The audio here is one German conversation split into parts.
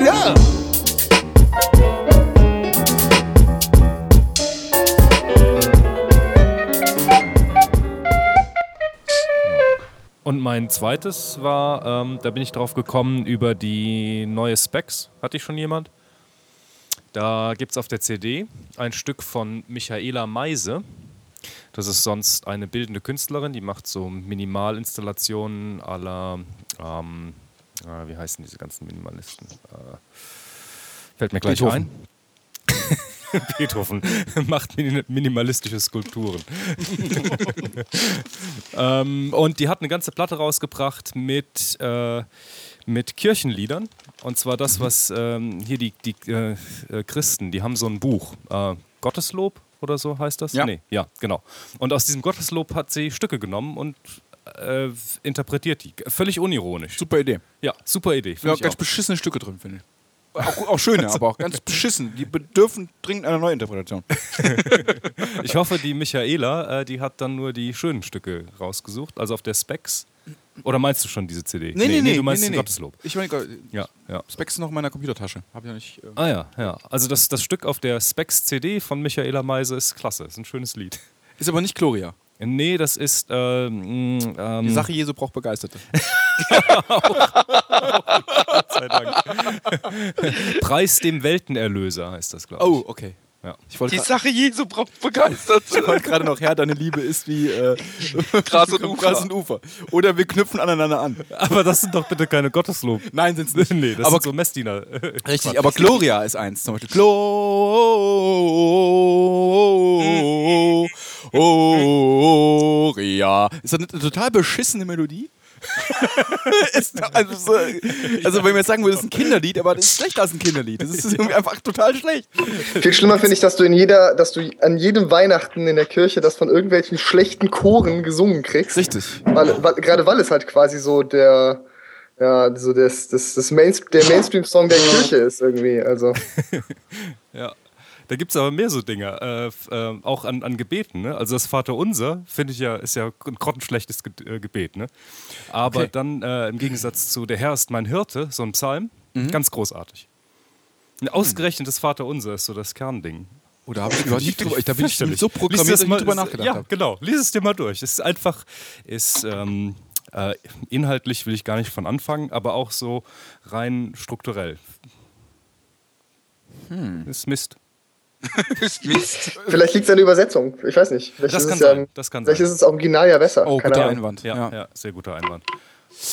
wieder. Und mein zweites war, ähm, da bin ich drauf gekommen über die neue Specs. Hatte ich schon jemand? Da gibt es auf der CD ein Stück von Michaela Meise. Das ist sonst eine bildende Künstlerin, die macht so Minimalinstallationen aller, ähm, äh, wie heißen diese ganzen Minimalisten? Äh, fällt mir gleich Beethoven. ein. Beethoven macht mini- minimalistische Skulpturen. ähm, und die hat eine ganze Platte rausgebracht mit, äh, mit Kirchenliedern. Und zwar das, was ähm, hier die, die äh, äh, Christen, die haben so ein Buch. Äh, Gotteslob oder so heißt das? Ja. Nee, ja, genau. Und aus diesem Gotteslob hat sie Stücke genommen und äh, interpretiert die. Völlig unironisch. Super Idee. Ja, super Idee. Ja, ganz auch. beschissene Stücke drin, finde ich. Auch, auch schöne, aber auch ganz beschissen. Die bedürfen dringend einer Neuinterpretation. Ich hoffe, die Michaela, äh, die hat dann nur die schönen Stücke rausgesucht, also auf der Specs. Oder meinst du schon diese CD? du meinst den Gotteslob. Ich meine, Ja, ja. Specs noch in meiner Computertasche. Hab ich nicht. Äh Ah ja, ja. Also das, das Stück auf der Specs CD von Michaela Meise ist klasse, ist ein schönes Lied. ist aber nicht Gloria. Nee, das ist ähm, ähm, Die Sache Jesu braucht Begeisterte. Gott sei Dank. Preis dem Weltenerlöser heißt das, glaube ich. Oh, okay. Ja. Ich wollte Die Sache Jesu braucht begeistert. ich wollte gerade noch, Herr, deine Liebe ist wie äh, Gras und Ufer. Gras und Ufer. Oder wir knüpfen aneinander an. Aber das sind doch bitte keine Gotteslob. Nein, sind's nicht. nee, das aber sind so Messdiener. Richtig, aber Gloria ist eins zum Beispiel. Gloria. Ist das eine total beschissene Melodie? also, so, also wenn wir jetzt sagen würden, das ist ein Kinderlied, aber das ist schlechter als ein Kinderlied. Das ist irgendwie einfach total schlecht. Viel schlimmer finde ich, dass du in jeder, dass du an jedem Weihnachten in der Kirche das von irgendwelchen schlechten Choren gesungen kriegst. Richtig. Weil, weil, gerade weil es halt quasi so der, ja, so das, das, das Main, der Mainstream-Song der Kirche ist irgendwie. Also. Ja. Da gibt es aber mehr so Dinge, äh, äh, auch an, an Gebeten. Ne? Also das Vaterunser, finde ich ja, ist ja ein grottenschlechtes Ge äh, Gebet. Ne? Aber Okay. dann äh, im Gegensatz zu Der Herr ist mein Hirte, so ein Psalm, Mhm. ganz großartig. Und ausgerechnet das Vaterunser ist so das Kernding. Oder habe ich überhaupt nicht drüber, da bin ich so programmiert, das dass ich nicht drüber nachgedacht Ja, habe. genau. Lies es dir mal durch. Es ist einfach, ist ähm, äh, inhaltlich will ich gar nicht von anfangen, aber auch so rein strukturell. Hm. Ist Mist. Ist Mist. Vielleicht liegt es an der Übersetzung. Ich weiß nicht. Vielleicht Das ist kann es ja, sein, das kann vielleicht sein. ist es original ja besser. Oh, Keine guter Ahnung. Einwand. Ja, Ja. ja. sehr guter Einwand.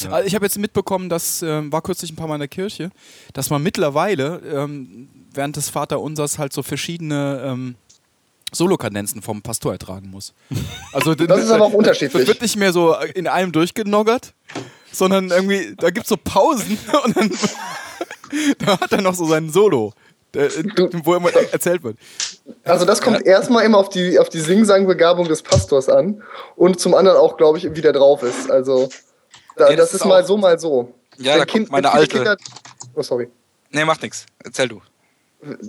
Also ich habe jetzt mitbekommen, das ähm, war kürzlich ein paar Mal in der Kirche, dass man mittlerweile ähm, während des Vaterunsers halt so verschiedene ähm, Solokadenzen vom Pastor ertragen muss. Also Das ist aber auch unterschiedlich. Das wird nicht mehr so in einem durchgenoggert, sondern irgendwie, da gibt es so Pausen und dann da hat er noch so sein Solo, der, wo immer erzählt wird. Also das kommt erstmal immer auf die, auf die Sing-Sang-Begabung des Pastors an und zum anderen auch, glaube ich, wie der drauf ist. Also da, Ja, das das, ist ist mal so, mal so. Ja, da Kind- meine alte. Kinder, oh, sorry. Nee, macht nix. Erzähl du.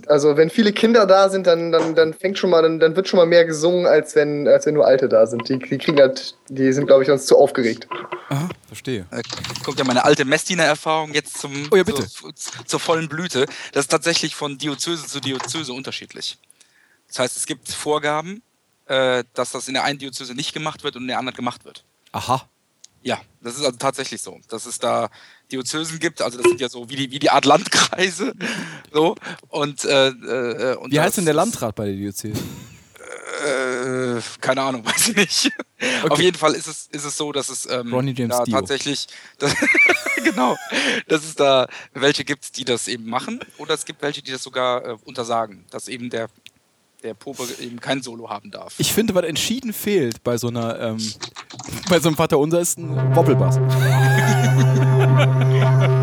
Also wenn viele Kinder da sind, dann, dann, dann fängt schon mal, dann, dann wird schon mal mehr gesungen, als wenn, als wenn nur Alte da sind. Die, die kriegen halt, die sind, glaube ich, sonst zu aufgeregt. Aha, verstehe. Da kommt ja meine alte Messdiener-Erfahrung jetzt zum, Oh ja, bitte. Zur, zur vollen Blüte. Das ist tatsächlich von Diözese zu Diözese unterschiedlich. Das heißt, es gibt Vorgaben, äh, dass das in der einen Diözese nicht gemacht wird und in der anderen gemacht wird. Aha. Ja, das ist also tatsächlich so, dass es da Diözesen gibt. Also das sind ja so wie die, wie die Art Landkreise. So. Und, äh, äh, und Wie heißt denn der Landrat bei der Diözese? Äh, keine Ahnung, weiß ich nicht. Auf jeden Fall ist es, ist es so, dass es ähm, da Dio. tatsächlich, dass, genau, dass es da welche gibt, die das eben machen, oder es gibt welche, die das sogar äh, untersagen, dass eben der, der Pope eben kein Solo haben darf. Ich finde, was entschieden fehlt bei so einer, ähm, bei so einem Vaterunser ist ein Wobbelbass.